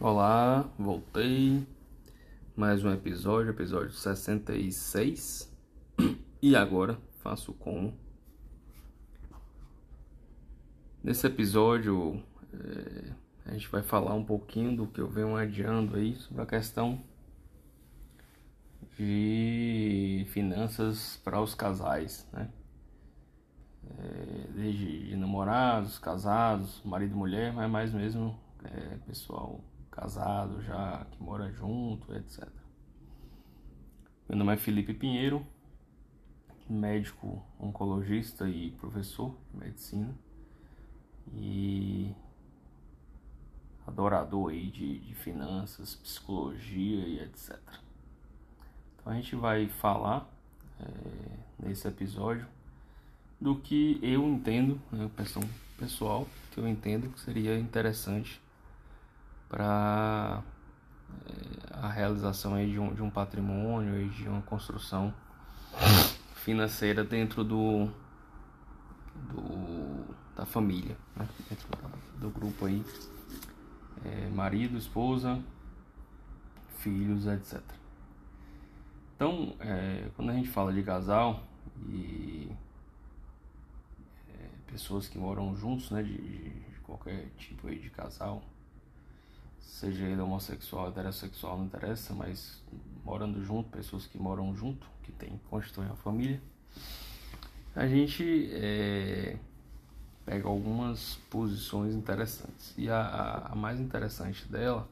Olá, voltei. Mais um episódio, episódio 66. E agora faço como? Nesse episódio é, a gente vai falar um pouquinho do que eu venho adiando aí sobre a questão de finanças para os casais, né? É, desde de namorados, casados, marido e mulher, mas mais mesmo é, pessoal casado já, que mora junto, etc. Meu nome é Felipe Pinheiro, médico oncologista e professor de medicina e adorador aí de, de finanças, psicologia e etc. Então a gente vai falar é, nesse episódio do que eu entendo, né, questão pessoal, que eu entendo que seria interessante para é, a realização aí de, um, de um patrimônio e de uma construção financeira dentro do, do da família, né? dentro do grupo aí, é, marido, esposa, filhos, etc. Então, é, quando a gente fala de casal e é, pessoas que moram juntos, né, de, de qualquer tipo de casal, seja ele homossexual, heterossexual, não interessa, mas morando junto, pessoas que moram junto, que tem, constituem a família, a gente é, pega algumas posições interessantes. E a, a, mais interessante dela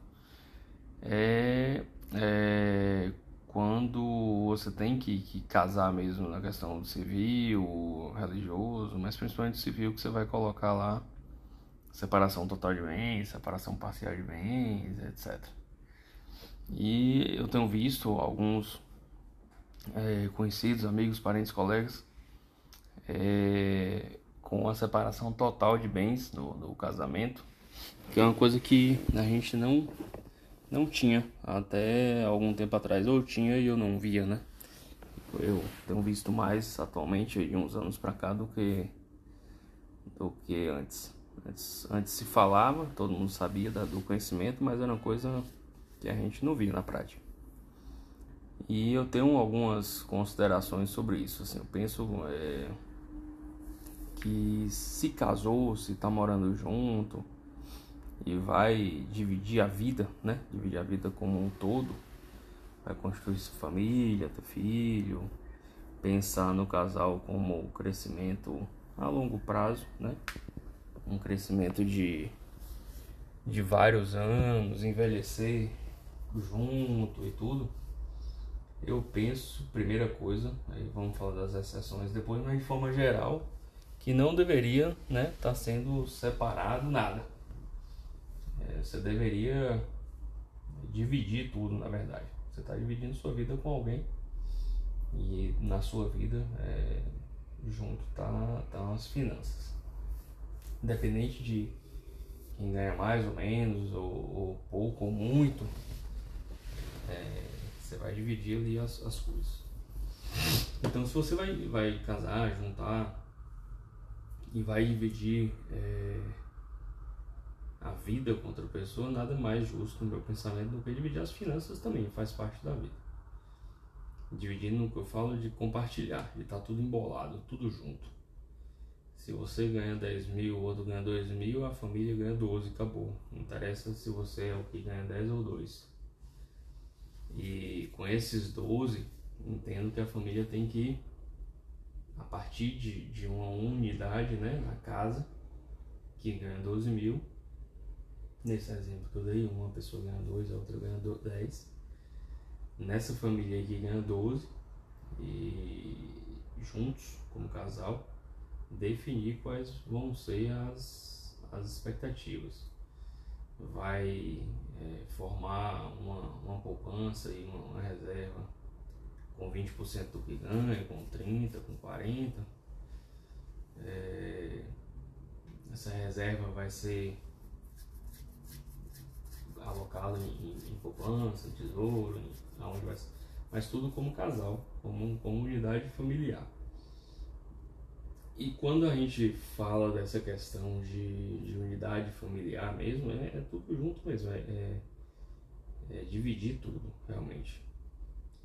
é, é, quando você tem que, que casar mesmo na questão do civil, religioso, mas principalmente civil, que você vai colocar lá separação total de bens, separação parcial de bens, etc. E eu tenho visto alguns é, conhecidos, amigos, parentes, colegas é, com a separação total de bens do, do casamento, que é uma coisa que a gente não não tinha até algum tempo atrás, ou tinha e eu não via, né? Eu tenho visto mais atualmente de uns anos para cá do que do que antes. Antes, antes se falava, todo mundo sabia do conhecimento, mas era uma coisa que a gente não via na prática. E eu tenho algumas considerações sobre isso. Assim, eu penso é, que se casou, se está morando junto e vai dividir a vida, né? Dividir a vida como um todo, vai construir sua família, ter filho, pensar no casal como crescimento a longo prazo, né? um crescimento de, de vários anos, envelhecer junto e tudo, eu penso, primeira coisa, aí vamos falar das exceções depois, mas de forma geral, que não deveria né, tá sendo separado nada. É, você deveria dividir tudo, na verdade. Você está dividindo sua vida com alguém e na sua vida é, junto tá, tá as finanças independente de quem ganha mais ou menos, ou, ou pouco ou muito, é, você vai dividir ali as, as coisas. Então, se você vai, vai casar, juntar e vai dividir é, a vida com outra pessoa, nada mais justo no meu pensamento do que dividir as finanças também, faz parte da vida. Dividindo no que eu falo de compartilhar, de estar tá tudo embolado, tudo junto. Se você ganha 10 mil, o outro ganha 2 mil, a família ganha 12, acabou. Não interessa se você é o que ganha 10 ou 2. E com esses 12, entendo que a família tem que, a partir de, de uma unidade né, na casa, que ganha 12 mil, nesse exemplo que eu dei, uma pessoa ganha 2, a outra ganha 10. Nessa família aqui ganha 12, e juntos, como casal, definir quais vão ser as, as expectativas. Vai é, formar uma, uma poupança e uma, uma reserva com 20% do que ganha, com 30%, com 40%. É, essa reserva vai ser alocado em, em, poupança, em tesouro, em, aonde vai mas tudo como casal, como, como unidade familiar. E quando a gente fala dessa questão de, de unidade familiar mesmo, é, é, tudo junto mesmo, é, é, é dividir tudo, realmente.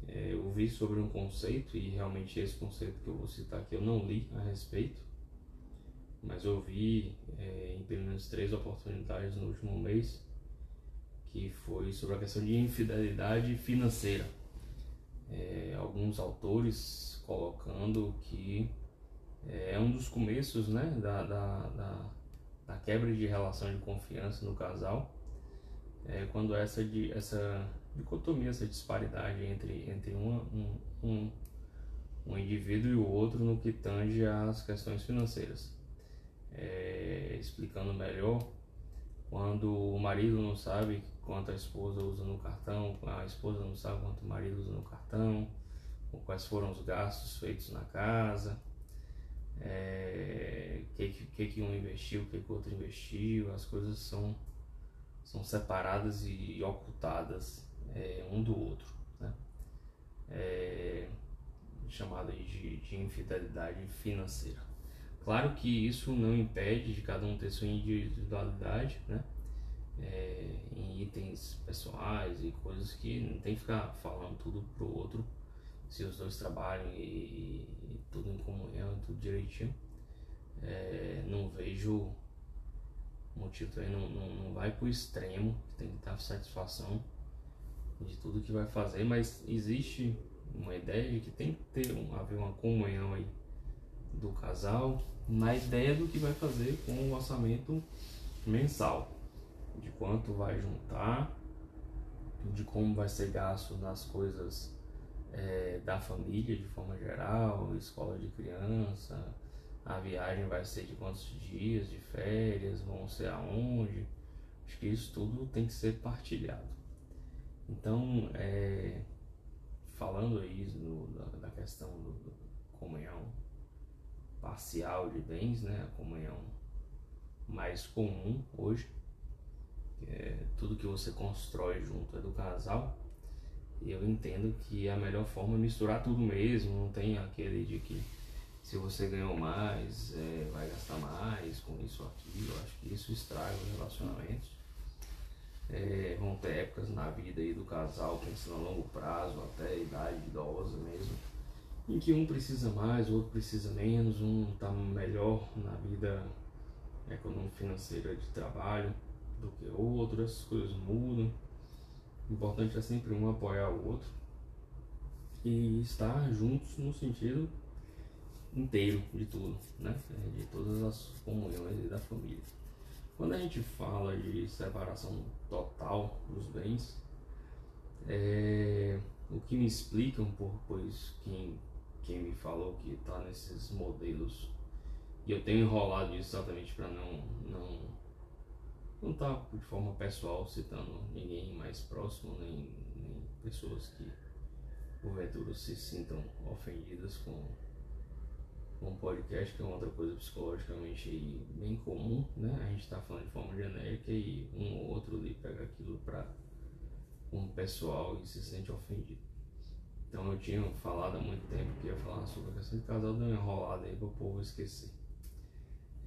É, eu vi sobre um conceito, e realmente esse conceito que eu vou citar aqui eu não li a respeito, mas eu vi é, em pelo menos três oportunidades no último mês, que foi sobre a questão de infidelidade financeira. É, alguns autores colocando que é, é um dos começos né, da, da, da, da quebra de relação de confiança no casal, é, quando essa, de, essa dicotomia, essa disparidade entre, entre uma, um, um, um indivíduo e o outro no que tange às questões financeiras. É, explicando melhor, quando o marido não sabe quanto a esposa usa no cartão, a esposa não sabe quanto o marido usa no cartão, quais foram os gastos feitos na casa, é, que, que, que um investiu, o que, que o outro investiu, as coisas são, são separadas e, ocultadas é, um do outro. Né? É, chamado de, de infidelidade financeira. Claro que isso não impede de cada um ter sua individualidade, né? É, em itens pessoais e coisas que não tem que ficar falando tudo pro outro se os dois trabalham e, e tudo em comunhão, tudo direitinho, é, não vejo motivo também, não, não, não vai pro extremo, tem que dar satisfação de tudo que vai fazer, mas existe uma ideia de que tem que ter um, haver uma comunhão aí do casal na ideia do que vai fazer com o orçamento mensal, de quanto vai juntar, de como vai ser gasto nas coisas é, da família de forma geral, escola de criança, a viagem vai ser de quantos dias de férias, vão ser aonde. Acho que isso tudo tem que ser partilhado. Então, é, falando aí do, da, da, questão do, do, comunhão parcial de bens, né, a comunhão mais comum hoje, é tudo que você constrói junto é do casal, eu entendo que a melhor forma é misturar tudo mesmo, não tem aquele de que se você ganhou mais, é, vai gastar mais com isso ou aquilo. Eu acho que isso estraga os relacionamentos. É, vão ter épocas na vida aí do casal, pensando a longo prazo, até a idade idosa mesmo, em que um precisa mais, o outro precisa menos, um está melhor na vida econômica financeira de trabalho do que o outro, essas coisas mudam. O importante é sempre um apoiar o outro e estar juntos no sentido inteiro de tudo, né? É, de todas as comunhões da família. Quando a gente fala de separação total dos bens, é, o que me explica um pouco, pois quem, quem me falou que está nesses modelos, e eu tenho enrolado isso exatamente para não, não não tá de forma pessoal citando ninguém mais próximo, nem, nem pessoas que porventura se sintam ofendidas com, com um podcast, que é uma outra coisa psicologicamente bem comum, né? A gente está falando de forma genérica e um ou outro ali pega aquilo para um pessoal e se sente ofendido. Então eu tinha falado há muito tempo que ia falar sobre a questão de casal, deu uma enrolada aí para o povo esquecer.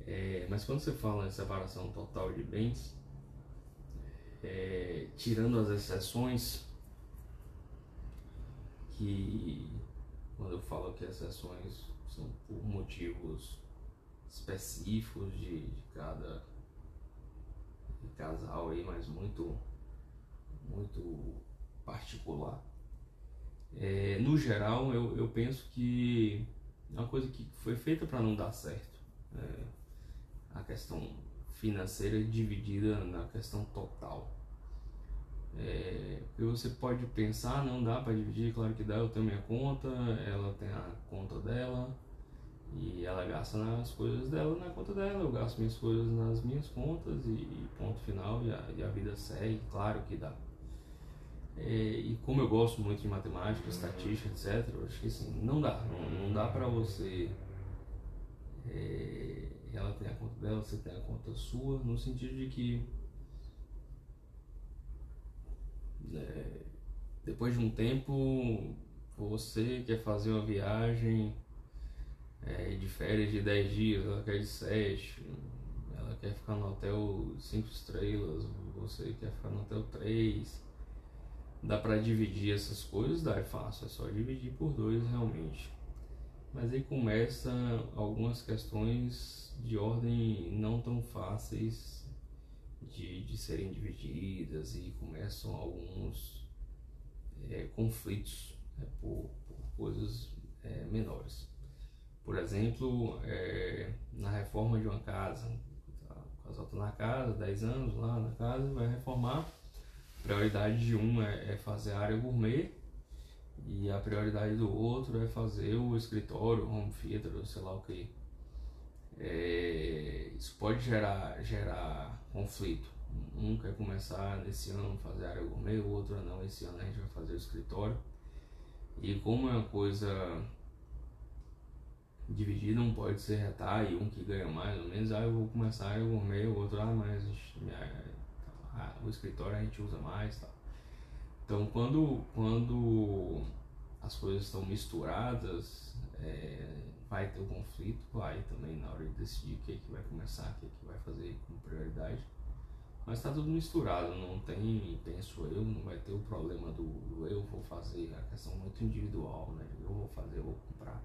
É, mas quando você fala em separação total de bens, é, tirando as exceções, que quando eu falo que exceções são por motivos específicos de, de cada de casal aí, mas muito muito particular. É, no geral, eu, eu penso que é uma coisa que foi feita para não dar certo. É, a questão financeira dividida na questão total. É, você pode pensar, não dá para dividir, claro que dá, eu tenho minha conta, ela tem a conta dela e ela gasta nas coisas dela na conta dela, eu gasto minhas coisas nas minhas contas e ponto final e a, e a vida segue, claro que dá. É, e como eu gosto muito de matemática, estatística, etc., eu acho que assim, não dá, não, não dá para você é, ela tem a conta dela, você tem a conta sua, no sentido de que depois de um tempo você quer fazer uma viagem é, de férias de 10 dias, ela quer de 7, ela quer ficar no hotel 5 estrelas, você quer ficar no hotel 3. Dá para dividir essas coisas? Dá, é fácil, é só dividir por dois realmente. Mas aí começa algumas questões de ordem não tão fáceis de, de serem divididas e começam alguns é, conflitos é, por, por, coisas é, menores. Por exemplo, é, na reforma de uma casa, o casal está na casa, 10 anos lá na casa, vai reformar. A prioridade de um é, é fazer a área gourmet e a prioridade do outro é fazer o escritório, home theater, sei lá o que. É, isso pode gerar, gerar conflito. Um quer começar nesse ano fazer área gourmet, o outro não, esse ano a gente vai fazer o escritório. E como é uma coisa dividida, um pode ser retar e um que ganha mais ou menos, ah, eu vou começar a área gourmet, o outro, ah, mas ah, o escritório a gente usa mais tal. Então quando, quando as coisas estão misturadas, é, vai ter um conflito, vai também na hora de decidir o que, é que vai começar, o que, é que vai fazer com prioridade. Mas está tudo misturado, não tem, penso eu, não vai ter o problema do, do eu vou fazer, a questão muito individual, né? Eu vou fazer, eu vou comprar.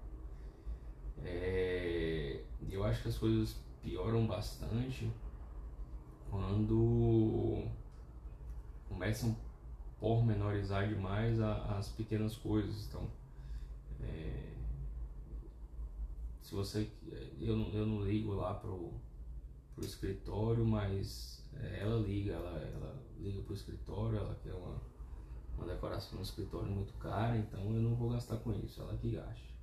É, eu acho que as coisas pioram bastante quando começam a pormenorizar demais a, as pequenas coisas. Então, é, se você. Eu não, eu não ligo lá pro, pro escritório, mas ela liga, ela, ela liga pro escritório, ela quer uma, uma decoração no escritório muito cara, então eu não vou gastar com isso, ela que gasta.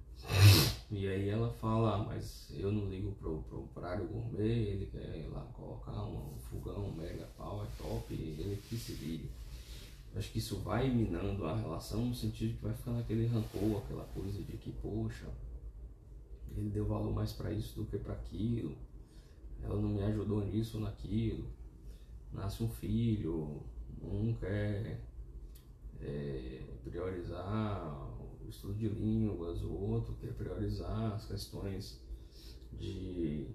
E aí ela fala, ah, mas eu não ligo pro, pro, gourmet, ele quer ir lá colocar um fogão, mega pau, é top, ele que se vire. Acho que isso vai minando a relação no sentido que vai ficando aquele rancor, aquela coisa de que, poxa, ele deu valor mais para isso do que para aquilo, ela não me ajudou nisso ou naquilo. Nasce um filho, um quer é, priorizar o estudo de línguas, o outro quer priorizar as questões de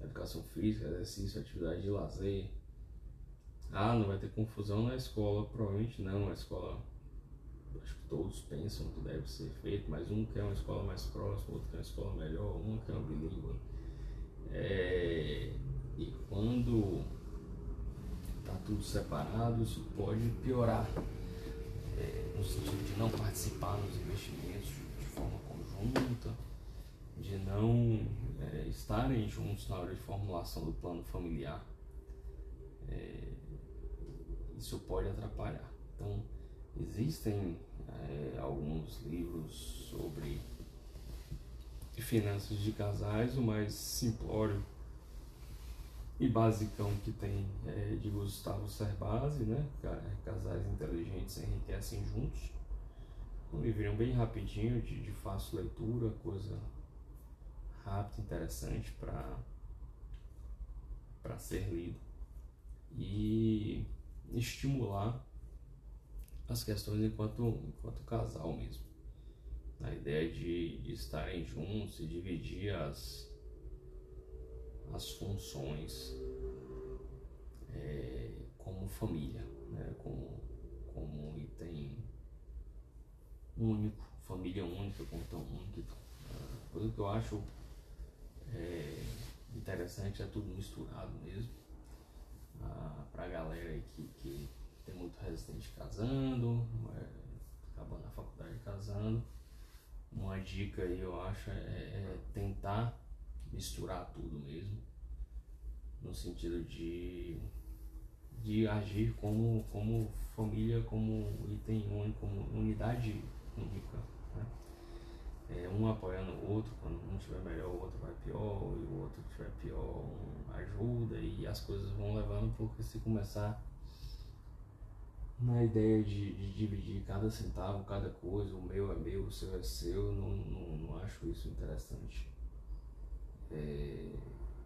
educação física, exercício, atividade de lazer. Ah, não vai ter confusão na escola? Provavelmente não. A escola, acho que todos pensam que deve ser feito, mas um quer uma escola mais próxima, outro quer uma escola melhor, um quer uma bilíngue. É, e quando está tudo separado, isso pode piorar é, no sentido de não participar nos investimentos de forma conjunta, de não é, estarem juntos na hora de formulação do plano familiar. É, isso pode atrapalhar. Então, existem é, alguns livros sobre finanças de casais, o mais simplório e basicão que tem é, de Gustavo Cerbasi, né? Casais inteligentes enriquecem juntos. Um livrinho bem rapidinho, de, de fácil leitura, coisa rápida, interessante para para ser lido e estimular as questões enquanto, enquanto casal mesmo. A ideia de, de estarem juntos e dividir as, as funções é, como família, né? como, como um item único, família única, tão único. A coisa que eu acho é, interessante é tudo misturado mesmo. Ah, pra galera aí que, que tem muito residente casando, é, acabando a faculdade casando. Uma dica aí eu acho é, é tentar misturar tudo mesmo, no sentido de, de agir como, como família, como item único, como unidade única. Né? É, um apoiando o outro, quando um estiver melhor, o outro vai pior, e o outro estiver pior, um ajuda, e as coisas vão levando, porque se começar na ideia de, de, dividir cada centavo, cada coisa, o meu é meu, o seu é seu, não, não, não acho isso interessante é,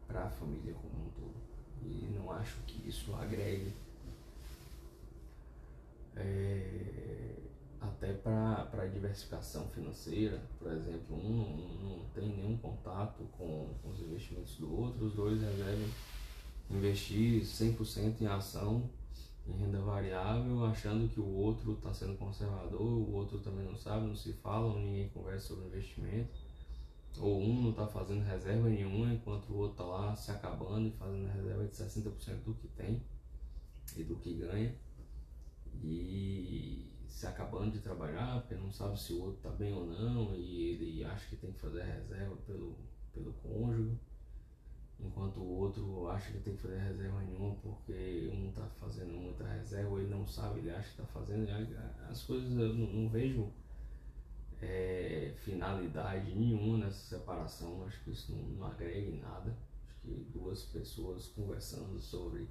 para a família como um todo. E não acho que isso agregue é, para diversificação financeira, por exemplo, um não, não tem nenhum contato com, com os investimentos do outro, os dois resolvem investir 100% em ação, em renda variável, achando que o outro está sendo conservador, o outro também não sabe, não se fala, ninguém conversa sobre investimento. Ou um não está fazendo reserva nenhuma, enquanto o outro está lá se acabando e fazendo reserva de 60% do que tem e do que ganha. E se acabando de trabalhar, porque não sabe se o outro está bem ou não, e ele acha que tem que fazer reserva pelo, pelo cônjuge, enquanto o outro acha que tem que fazer reserva nenhuma porque um está fazendo muita reserva, ele não sabe, ele acha que está fazendo. As coisas eu não, não vejo é, finalidade nenhuma nessa separação, acho que isso não, não agrega em nada. Acho que duas pessoas conversando sobre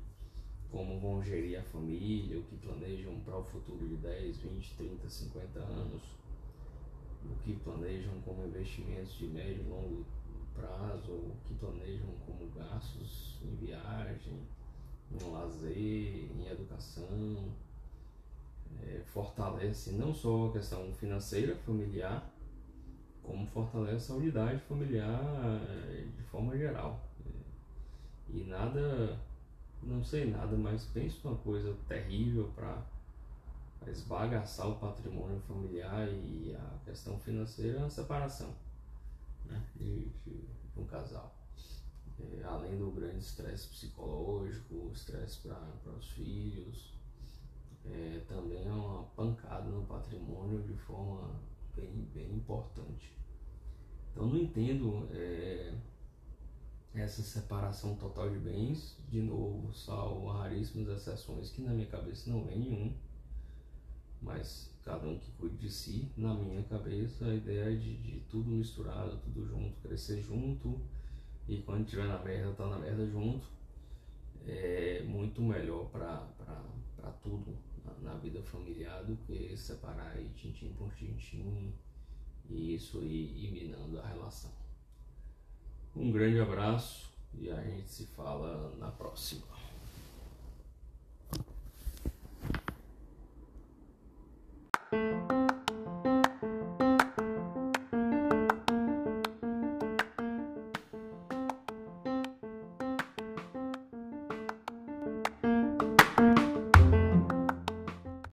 como vão gerir a família, o que planejam para o futuro de 10, 20, 30, 50 anos, o que planejam como investimentos de médio e longo prazo, o que planejam como gastos em viagem, em lazer, em educação. É, fortalece não só a questão financeira, familiar, como fortalece a unidade familiar é, de forma geral. E nada não sei nada, mas penso numa coisa terrível para esbagaçar o patrimônio familiar e a questão financeira é a separação né, de, de, de um casal. É, além do grande estresse psicológico, estresse para os filhos, é, também é uma pancada no patrimônio de forma bem, bem importante. Então não entendo é, essa separação total de bens, de novo, salvo raríssimas exceções que na minha cabeça não vem nenhum, mas cada um que cuide de si, na minha cabeça a ideia é de, de tudo misturado, tudo junto, crescer junto e quando estiver na merda, tá na merda junto, é muito melhor para tudo na, na, vida familiar do que separar aí tintim por tintim e isso aí ir minando a relação. Um grande abraço e a gente se fala na próxima.